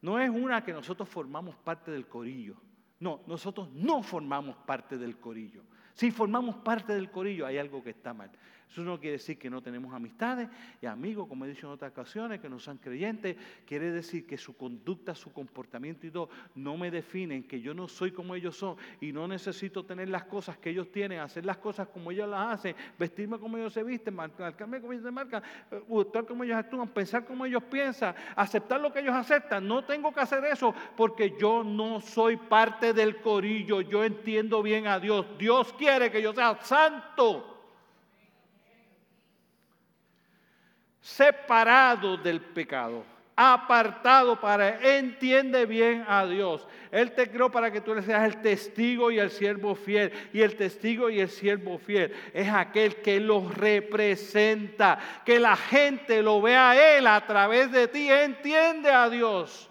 No es una que nosotros formamos parte del corillo. No, nosotros no formamos parte del corillo. Si formamos parte del corillo, hay algo que está mal. Eso no quiere decir que no tenemos amistades y amigos, como he dicho en otras ocasiones, que no sean creyentes. Quiere decir que su conducta, su comportamiento y todo no me definen, que yo no soy como ellos son y no necesito tener las cosas que ellos tienen, hacer las cosas como ellos las hacen, vestirme como ellos se visten, marcarme como ellos se marcan, eh, actuar como ellos actúan, pensar como ellos piensan, aceptar lo que ellos aceptan. No tengo que hacer eso porque yo no soy parte del corillo. Yo entiendo bien a Dios. Dios quiere que yo sea santo. Separado del pecado, apartado para, entiende bien a Dios. Él te creó para que tú le seas el testigo y el siervo fiel. Y el testigo y el siervo fiel es aquel que los representa, que la gente lo vea a Él a través de ti, entiende a Dios.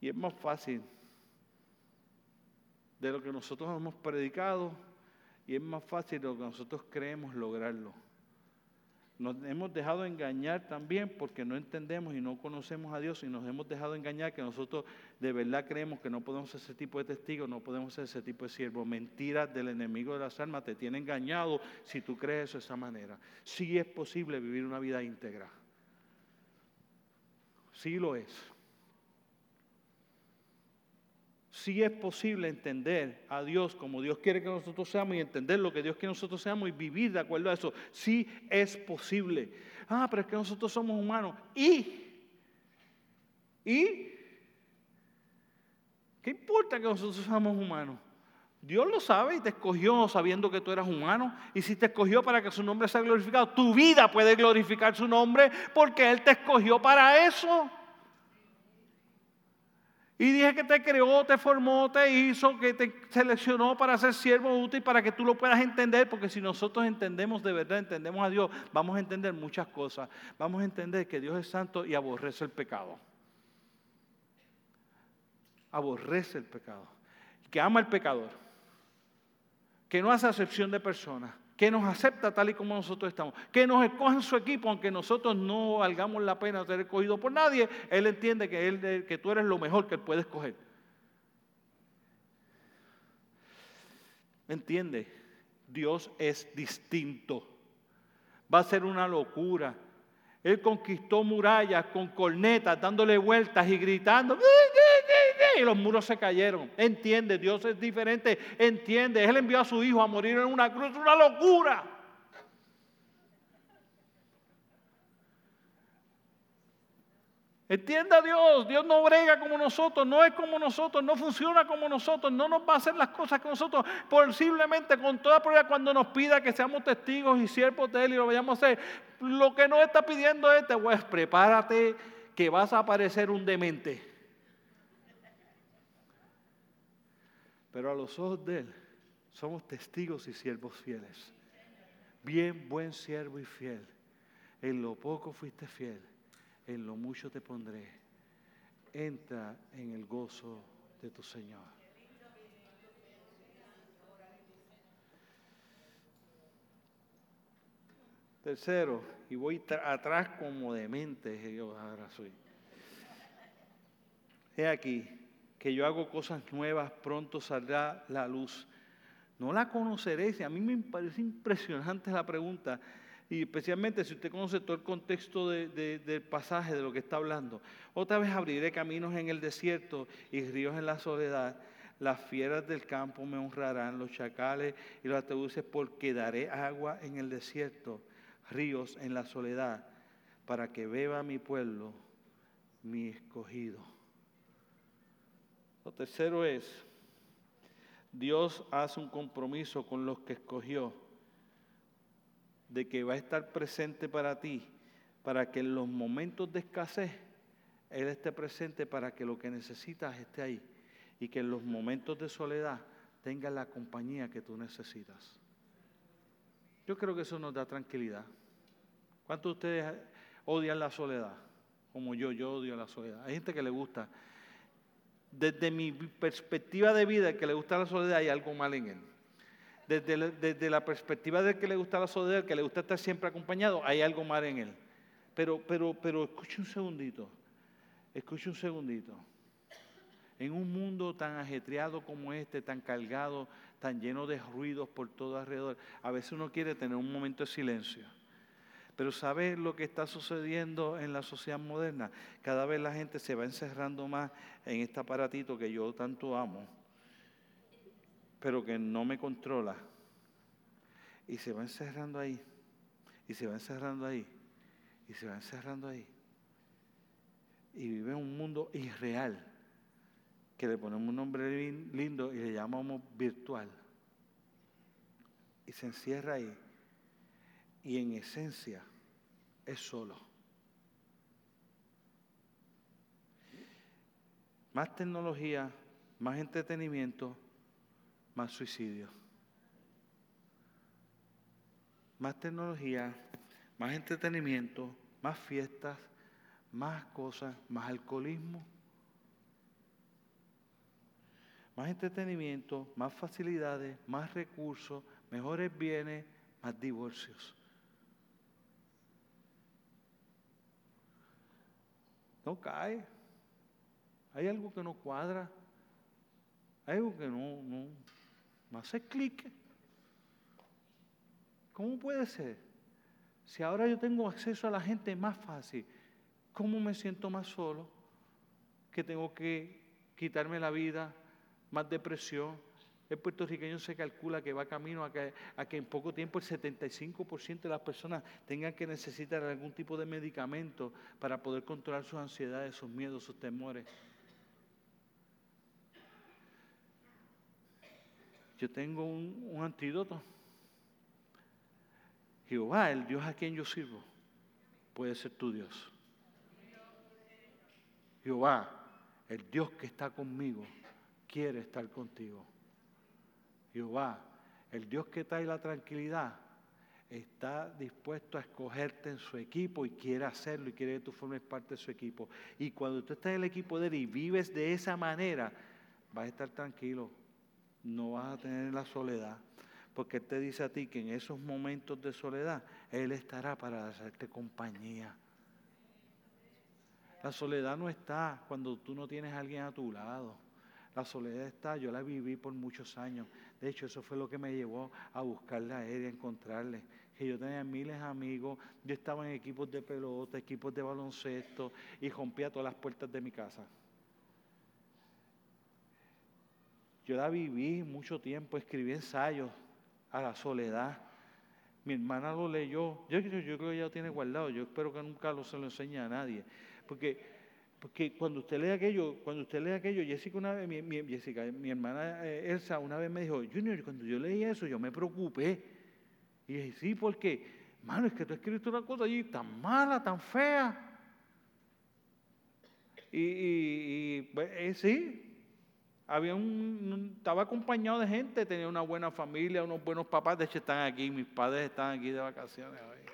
Y es más fácil de lo que nosotros hemos predicado y es más fácil de lo que nosotros creemos lograrlo. Nos hemos dejado engañar también porque no entendemos y no conocemos a Dios y nos hemos dejado engañar que nosotros de verdad creemos que no podemos ser ese tipo de testigos, no podemos ser ese tipo de siervo. Mentiras del enemigo de las almas te tiene engañado si tú crees eso de esa manera. Sí es posible vivir una vida íntegra. Sí lo es si es posible entender a Dios como Dios quiere que nosotros seamos y entender lo que Dios quiere que nosotros seamos y vivir de acuerdo a eso. Sí es posible. Ah, pero es que nosotros somos humanos. ¿Y? ¿Y? ¿Qué importa que nosotros seamos humanos? Dios lo sabe y te escogió sabiendo que tú eras humano. Y si te escogió para que su nombre sea glorificado, tu vida puede glorificar su nombre porque Él te escogió para eso. Y dije que te creó, te formó, te hizo, que te seleccionó para ser siervo útil, para que tú lo puedas entender, porque si nosotros entendemos de verdad, entendemos a Dios, vamos a entender muchas cosas. Vamos a entender que Dios es santo y aborrece el pecado. Aborrece el pecado. Que ama al pecador. Que no hace acepción de personas que nos acepta tal y como nosotros estamos, que nos escoge en su equipo, aunque nosotros no valgamos la pena ser escogidos por nadie, Él entiende que, él, que tú eres lo mejor que Él puede escoger. ¿Me entiende? Dios es distinto. Va a ser una locura. Él conquistó murallas con cornetas, dándole vueltas y gritando y los muros se cayeron. Entiende, Dios es diferente. Entiende, Él envió a su hijo a morir en una cruz. Una locura. Entienda Dios, Dios no brega como nosotros, no es como nosotros, no funciona como nosotros, no nos va a hacer las cosas que nosotros, posiblemente con toda prueba cuando nos pida que seamos testigos y siervos de Él y lo vayamos a hacer, lo que nos está pidiendo es, pues prepárate que vas a aparecer un demente. Pero a los ojos de Él somos testigos y siervos fieles. Bien, buen siervo y fiel. En lo poco fuiste fiel, en lo mucho te pondré. Entra en el gozo de tu Señor. Tercero, y voy atrás como demente, yo ahora soy. He aquí, que yo hago cosas nuevas, pronto saldrá la luz. No la conoceréis. A mí me parece impresionante la pregunta, y especialmente si usted conoce todo el contexto del pasaje de lo que está hablando. Otra vez abriré caminos en el desierto y ríos en la soledad. Las fieras del campo me honrarán, los chacales y los atebuses, porque daré agua en el desierto, ríos en la soledad, para que beba mi pueblo, mi escogido. Lo tercero es, Dios hace un compromiso con los que escogió de que va a estar presente para ti, para que en los momentos de escasez Él esté presente para que lo que necesitas esté ahí y que en los momentos de soledad tenga la compañía que tú necesitas. Yo creo que eso nos da tranquilidad. ¿Cuántos de ustedes odian la soledad? Como yo, yo odio la soledad. Hay gente que le gusta. Desde mi perspectiva de vida, que le gusta la soledad, hay algo mal en él. Desde, la perspectiva del que le gusta la soledad, que le gusta estar siempre acompañado, hay algo mal en él. Pero, pero, pero escuche un segundito. Escuche un segundito. En un mundo tan ajetreado como este, tan cargado, tan lleno de ruidos por todo alrededor, a veces uno quiere tener un momento de silencio. Pero ¿sabes lo que está sucediendo en la sociedad moderna? Cada vez la gente se va encerrando más en este aparatito que yo tanto amo, pero que no me controla. Y se va encerrando ahí, y se va encerrando ahí, y se va encerrando ahí. Y vive un mundo irreal que le ponemos un nombre lindo y le llamamos virtual. Y se encierra ahí. Y en esencia es solo. Más tecnología, más entretenimiento, más suicidio. Más tecnología, más entretenimiento, más fiestas, más cosas, más alcoholismo más entretenimiento, más facilidades, más recursos, mejores bienes, más divorcios. No cae. Hay algo que no cuadra. Hay algo que no, no, no hace clic. ¿Cómo puede ser? Si ahora yo tengo acceso a la gente más fácil, ¿cómo me siento más solo? Que tengo que quitarme la vida más depresión. El puertorriqueño se calcula que va camino a que, a en poco tiempo el 75% de las personas tengan que necesitar algún tipo de medicamento para poder controlar sus ansiedades, sus miedos, sus temores. Yo tengo un antídoto. Jehová, el Dios a quien yo sirvo, puede ser tu Dios. Jehová, el Dios que está conmigo, quiere estar contigo. Jehová, el Dios que trae la tranquilidad, está dispuesto a escogerte en su equipo y quiere hacerlo y quiere que tú formes parte de su equipo. Y cuando tú estás en el equipo de él y vives de esa manera, vas a estar tranquilo, no vas a tener la soledad. Porque Él te dice a ti que en esos momentos de soledad, Él estará para hacerte compañía. La soledad no está cuando tú no tienes a alguien a tu lado. La soledad está, yo la viví por muchos años. De hecho, eso fue lo que me llevó a buscarle a él y a encontrarle. Que yo tenía miles de amigos, yo estaba en equipos de pelota, equipos de baloncesto y rompía todas las puertas de mi casa. Yo la viví mucho tiempo, escribí ensayos a la soledad. Mi hermana lo leyó, yo, yo, creo que ya lo tiene guardado, yo espero que nunca lo se lo enseñe a nadie. Porque porque cuando usted lee aquello, cuando usted lee aquello, Jessica una vez, mi, Jessica, mi hermana eh, Elsa una vez me dijo, Junior, cuando yo leí eso, yo me preocupé. Y dije, sí, porque, mano, es que tú escribiste una cosa allí tan mala, tan fea. Y, y, pues, eh, sí, había un, estaba acompañado de gente, tenía una buena familia, unos buenos papás, de hecho están aquí, mis padres están aquí de vacaciones hoy.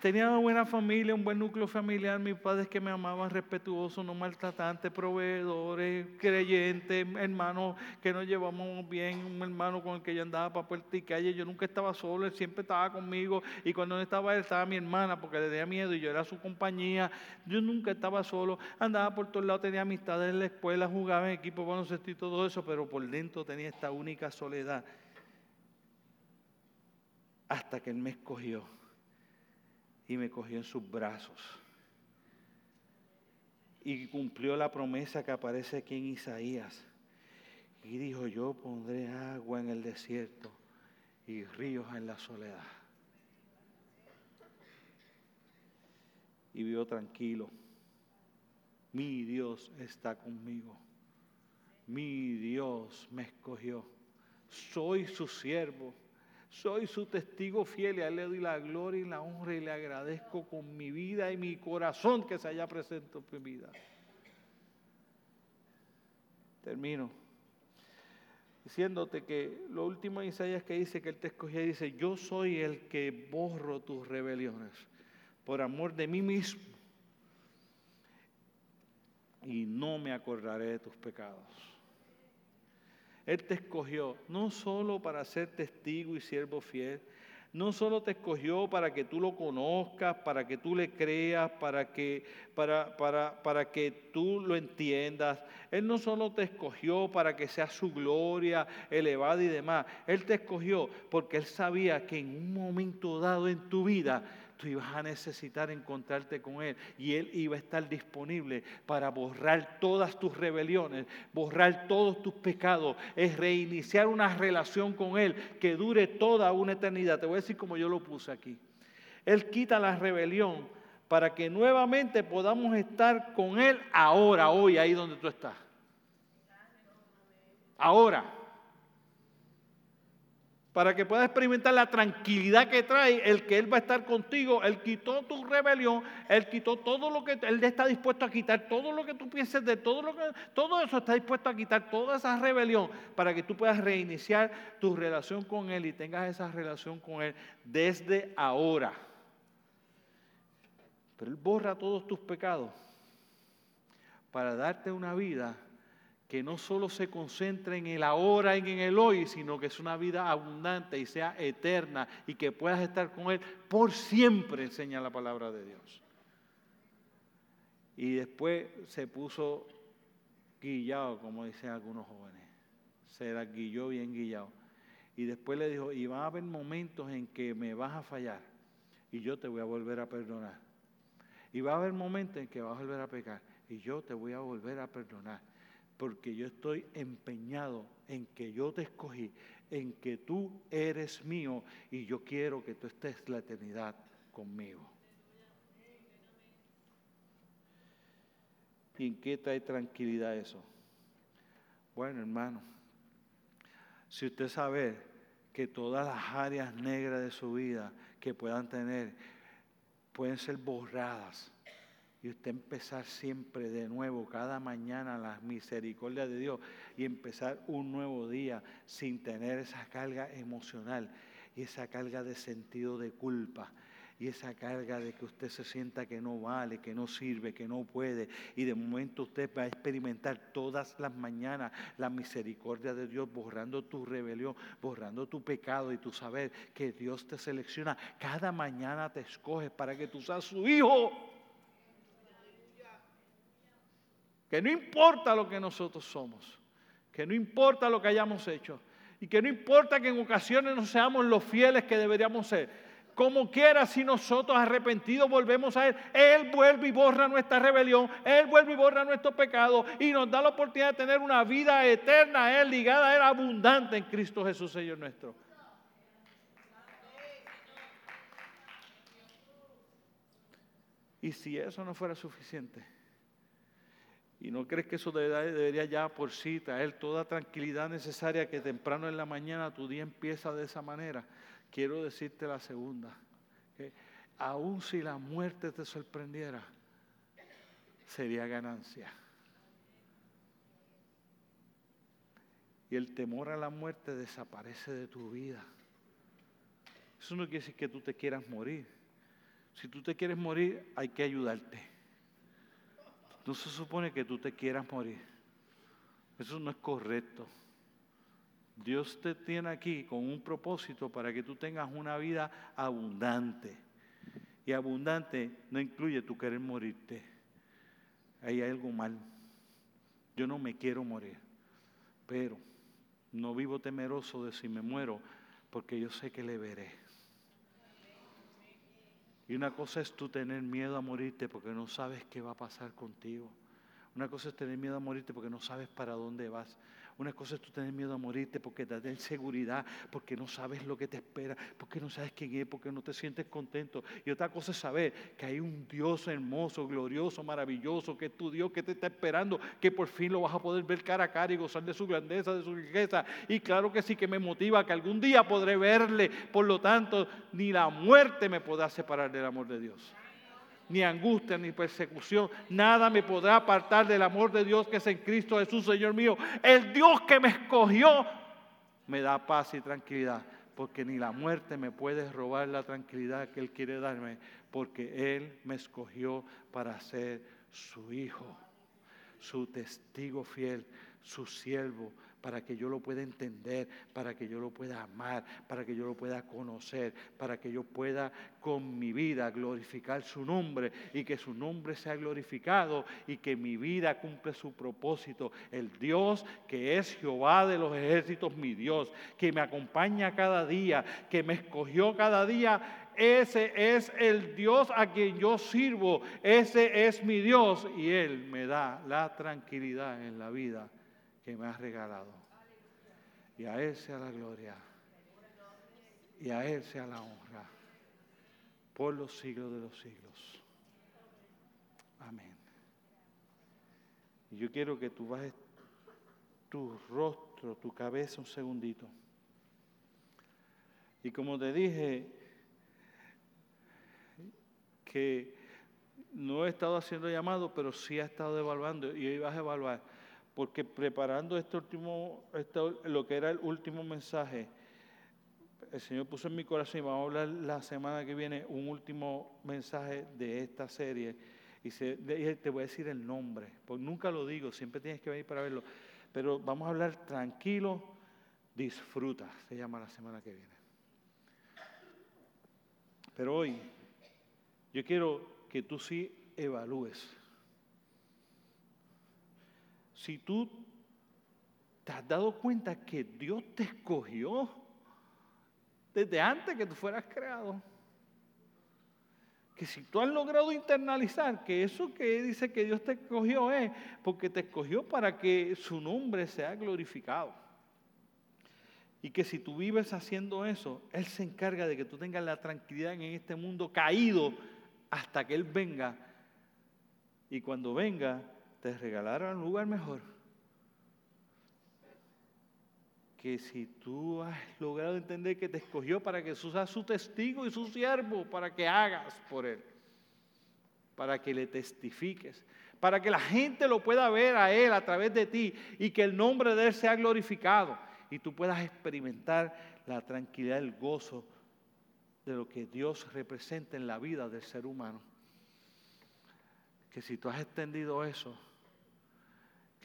Tenía una buena familia, un buen núcleo familiar, mis padres que me amaban, respetuosos, no maltratantes, proveedores, creyentes, hermanos que nos llevamos bien, un hermano con el que yo andaba para puerta y calle, yo nunca estaba solo, él siempre estaba conmigo. Y cuando no estaba él estaba mi hermana porque le tenía miedo y yo era su compañía, yo nunca estaba solo, andaba por todos lados, tenía amistades en la escuela, jugaba en equipo baloncesto y todo eso, pero por dentro tenía esta única soledad. Hasta que él me escogió y me cogió en sus brazos. Y cumplió la promesa que aparece aquí en Isaías. Y dijo, yo pondré agua en el desierto y ríos en la soledad. Y vivo tranquilo. Mi Dios está conmigo. Mi Dios me escogió. Soy su siervo soy su testigo fiel y a él le doy la gloria y la honra y le agradezco con mi vida y mi corazón que se haya presente en mi vida. Termino. diciéndote que lo último en Isaías que dice que Él te escogió, dice, yo soy el que borro tus rebeliones por amor de mí mismo y no me acordaré de tus pecados. Él te escogió no solo para ser testigo y siervo fiel, no solo te escogió para que tú lo conozcas, para que tú le creas, para que, para, para, para que tú lo entiendas. Él no solo te escogió para que sea su gloria elevada y demás. Él te escogió porque Él sabía que en un momento dado en tu vida tú ibas a necesitar encontrarte con Él y Él iba a estar disponible para borrar todas tus rebeliones, borrar todos tus pecados, es reiniciar una relación con Él que dure toda una eternidad. Te voy a decir como yo lo puse aquí. Él quita la rebelión para que nuevamente podamos estar con Él ahora, hoy, ahí donde tú estás. Ahora para que puedas experimentar la tranquilidad que trae el que Él va a estar contigo. Él quitó tu rebelión, Él quitó todo lo que Él está dispuesto a quitar, todo lo que tú pienses de todo lo que, todo eso está dispuesto a quitar, toda esa rebelión, para que tú puedas reiniciar tu relación con Él y tengas esa relación con Él desde ahora. Pero Él borra todos tus pecados para darte una vida que no solo se concentre en el ahora y en el hoy, sino que es una vida abundante y sea eterna y que puedas estar con Él por siempre, enseña la palabra de Dios. Y después se puso guillado, como dicen algunos jóvenes. Se la guilló bien guillado. Y después le dijo, y va a haber momentos en que me vas a fallar y yo te voy a volver a perdonar. Y va a haber momentos en que vas a volver a pecar y yo te voy a volver a perdonar porque yo estoy empeñado en que yo te escogí, en que tú eres mío y yo quiero que tú estés la eternidad conmigo. ¿Y en qué trae tranquilidad eso? Bueno, hermano, si usted sabe que todas las áreas negras de su vida que puedan tener pueden ser borradas y usted empezar siempre de nuevo, cada mañana, las misericordias de Dios y empezar un nuevo día sin tener esa carga emocional y esa carga de sentido de culpa y esa carga de que usted se sienta que no vale, que no sirve, que no puede. Y de momento usted va a experimentar todas las mañanas la misericordia de Dios, borrando tu rebelión, borrando tu pecado y tu saber que Dios te selecciona. Cada mañana te escoge para que tú seas su hijo. Que no importa lo que nosotros somos, que no importa lo que hayamos hecho y que no importa que en ocasiones no seamos los fieles que deberíamos ser. Como quiera, si nosotros arrepentidos volvemos a Él, Él vuelve y borra nuestra rebelión, Él vuelve y borra nuestro pecado y nos da la oportunidad de tener una vida eterna Él, ligada a Él, abundante en Cristo Jesús, Señor nuestro. Y si eso no fuera suficiente, ¿Y no crees que eso debería ya por sí traer toda tranquilidad necesaria que temprano en la mañana tu día empieza de esa manera? Quiero decirte la segunda, que aun si la muerte te sorprendiera, sería ganancia. Y el temor a la muerte desaparece de tu vida. Eso no quiere decir que tú te quieras morir. Si tú te quieres morir, hay que ayudarte. No se supone que tú te quieras morir. Eso no es correcto. Dios te tiene aquí con un propósito para que tú tengas una vida abundante. Y abundante no incluye tu querer morirte. Ahí hay algo mal. Yo no me quiero morir. Pero no vivo temeroso de si me muero porque yo sé que le veré. Y una cosa es tú tener miedo a morirte porque no sabes qué va a pasar contigo. Una cosa es tener miedo a morirte porque no sabes para dónde vas. Una cosa es tú tener miedo a morirte porque te da inseguridad, porque no sabes lo que te espera, porque no sabes quién es, porque no te sientes contento. Y otra cosa es saber que hay un Dios hermoso, glorioso, maravilloso, que es tu Dios que te está esperando, que por fin lo vas a poder ver cara a cara y gozar de su grandeza, de su riqueza. Y claro que sí que me motiva que algún día podré verle. Por lo tanto, ni la muerte me podrá separar del amor de Dios ni angustia, ni persecución. Nada me podrá apartar del amor de Dios que es en Cristo Jesús, Señor mío. El Dios que me escogió me da paz y tranquilidad, porque ni la muerte me puede robar la tranquilidad que Él quiere darme, porque Él me escogió para ser su hijo, su testigo fiel, su siervo, para que yo lo pueda entender, para que yo lo pueda amar, para que yo lo pueda conocer, para que yo pueda con mi vida glorificar su nombre y que su nombre sea glorificado y que mi vida cumple su propósito. El Dios que es Jehová de los ejércitos, mi Dios, que me acompaña cada día, que me escogió cada día, ese es el Dios a quien yo sirvo, ese es mi Dios y Él me da la tranquilidad en la vida que me has regalado. Y a Él sea la gloria. Y a Él sea la honra. Por los siglos de los siglos. Amén. Y yo quiero que tú bajes tu rostro, tu cabeza un segundito. Y como te dije, que no he estado haciendo llamado, pero sí he estado evaluando y hoy vas a evaluar porque preparando este último, lo que era el último mensaje, el Señor puso en mi corazón y vamos a hablar la semana que viene un último mensaje de esta serie. Y te voy a decir el nombre, porque nunca lo digo, siempre tienes que venir para verlo. Pero vamos a hablar tranquilo, disfruta, se llama la semana que viene. Pero hoy yo quiero que tú sí evalúes si tú te has dado cuenta que Dios te escogió desde antes que tú fueras creado, que si tú has logrado internalizar que eso que dice que Dios te escogió es porque te escogió para que su nombre sea glorificado. Y que si tú vives haciendo eso, Él se encarga de que tú tengas la tranquilidad en este mundo caído hasta que Él venga. Y cuando venga, te regalaron un lugar mejor. Que si tú has logrado entender que te escogió para que seas su testigo y su siervo, para que hagas por él, para que le testifiques, para que la gente lo pueda ver a él a través de ti y que el nombre de él sea glorificado y tú puedas experimentar la tranquilidad, el gozo de lo que Dios representa en la vida del ser humano. Que si tú has extendido eso,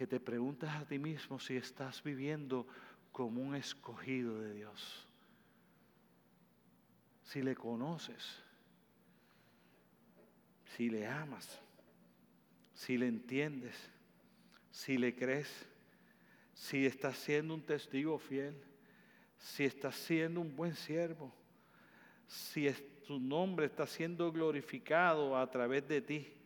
que te preguntas a ti mismo si estás viviendo como un escogido de Dios. Si le conoces, si le amas, si le entiendes, si le crees, si estás siendo un testigo fiel, si estás siendo un buen siervo, si tu nombre está siendo glorificado a través de ti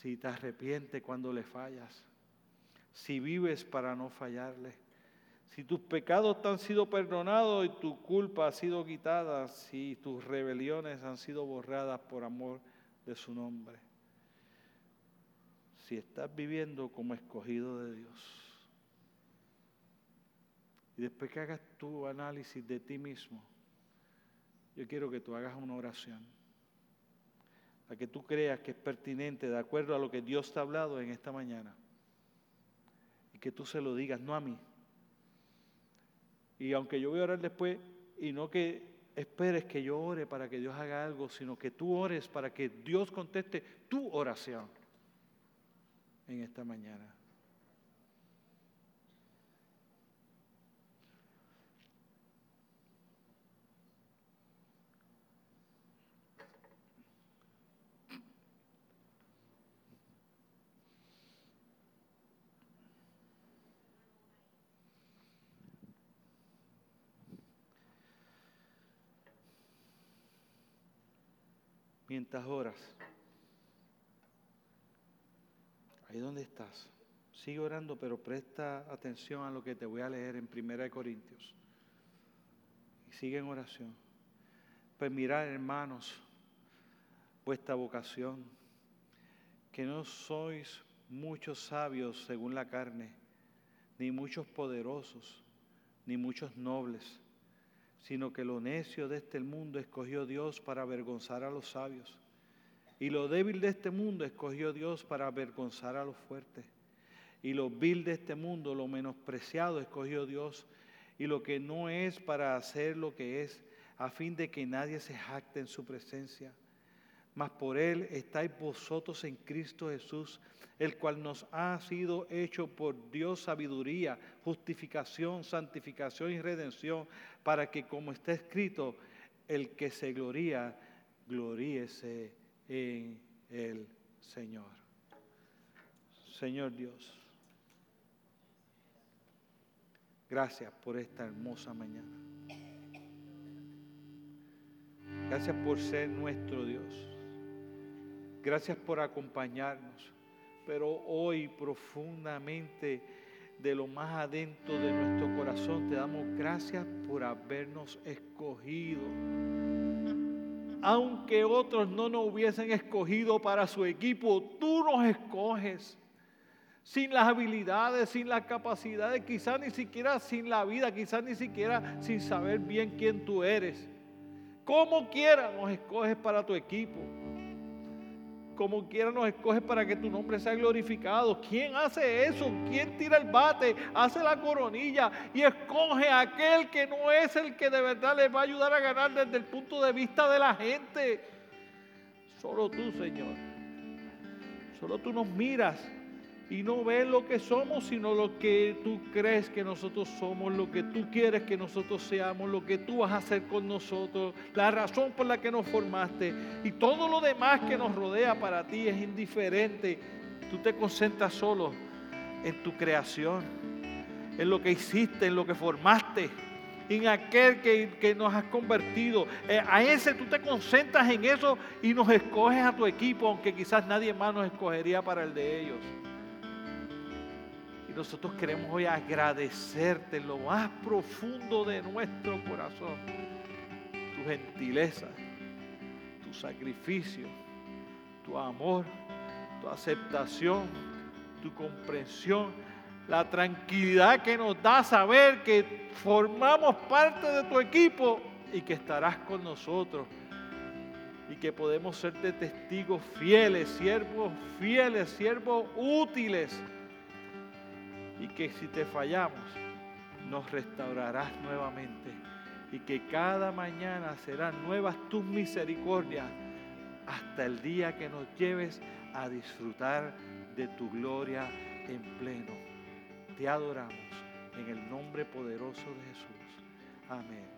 si te arrepientes cuando le fallas, si vives para no fallarle, si tus pecados han sido perdonados y tu culpa ha sido quitada, si tus rebeliones han sido borradas por amor de su nombre, si estás viviendo como escogido de Dios. Y después que hagas tu análisis de ti mismo, yo quiero que tú hagas una oración a que tú creas que es pertinente de acuerdo a lo que Dios te ha hablado en esta mañana. Y que tú se lo digas, no a mí. Y aunque yo voy a orar después, y no que esperes que yo ore para que Dios haga algo, sino que tú ores para que Dios conteste tu oración en esta mañana. Mientras. Ahí donde estás. Sigue orando, pero presta atención a lo que te voy a leer en 1 Corintios. Y sigue en oración. Pues mirad, hermanos, vuestra vocación, que no sois muchos sabios según la carne, ni muchos poderosos, ni muchos nobles sino que lo necio de este mundo escogió Dios para avergonzar a los sabios. Y lo débil de este mundo escogió Dios para avergonzar a los fuertes. Y lo vil de este mundo, lo menospreciado, escogió Dios. Y lo que no es para hacer lo que es, a fin de que nadie se jacte en su presencia. Mas por Él estáis vosotros en Cristo Jesús, el cual nos ha sido hecho por Dios sabiduría, justificación, santificación y redención, para que como está escrito, el que se gloría, gloríese en el Señor. Señor Dios, gracias por esta hermosa mañana. Gracias por ser nuestro Dios. Gracias por acompañarnos. Pero hoy profundamente de lo más adentro de nuestro corazón te damos gracias por habernos escogido. Aunque otros no nos hubiesen escogido para su equipo, tú nos escoges. Sin las habilidades, sin las capacidades, quizás ni siquiera sin la vida, quizás ni siquiera sin saber bien quién tú eres. Como quiera nos escoges para tu equipo como quiera nos escoge para que tu nombre sea glorificado. ¿Quién hace eso? ¿Quién tira el bate? Hace la coronilla y escoge a aquel que no es el que de verdad les va a ayudar a ganar desde el punto de vista de la gente. Solo tú, Señor. Solo tú nos miras y no ves lo que somos, sino lo que tú crees que nosotros somos, lo que tú quieres que nosotros seamos, lo que tú vas a hacer con nosotros, la razón por la que nos formaste y todo lo demás que nos rodea para ti es indiferente. Tú te concentras solo en tu creación, en lo que hiciste, en lo que formaste en aquel que, nos has convertido. Eh, a ese tú te concentras en eso y nos escoges a tu equipo, aunque quizás nadie más nos escogería para el de ellos nosotros queremos hoy agradecerte en lo más profundo de nuestro corazón tu gentileza, tu sacrificio, tu amor, tu aceptación, tu comprensión, la tranquilidad que nos da saber que formamos parte de tu equipo y que estarás con nosotros y que podemos serte testigos fieles, siervos fieles, siervos útiles y que si te fallamos, nos restaurarás nuevamente y que cada mañana serán nuevas tus misericordias hasta el día que nos lleves a disfrutar de tu gloria en pleno. Te adoramos en el nombre poderoso de Jesús. Amén.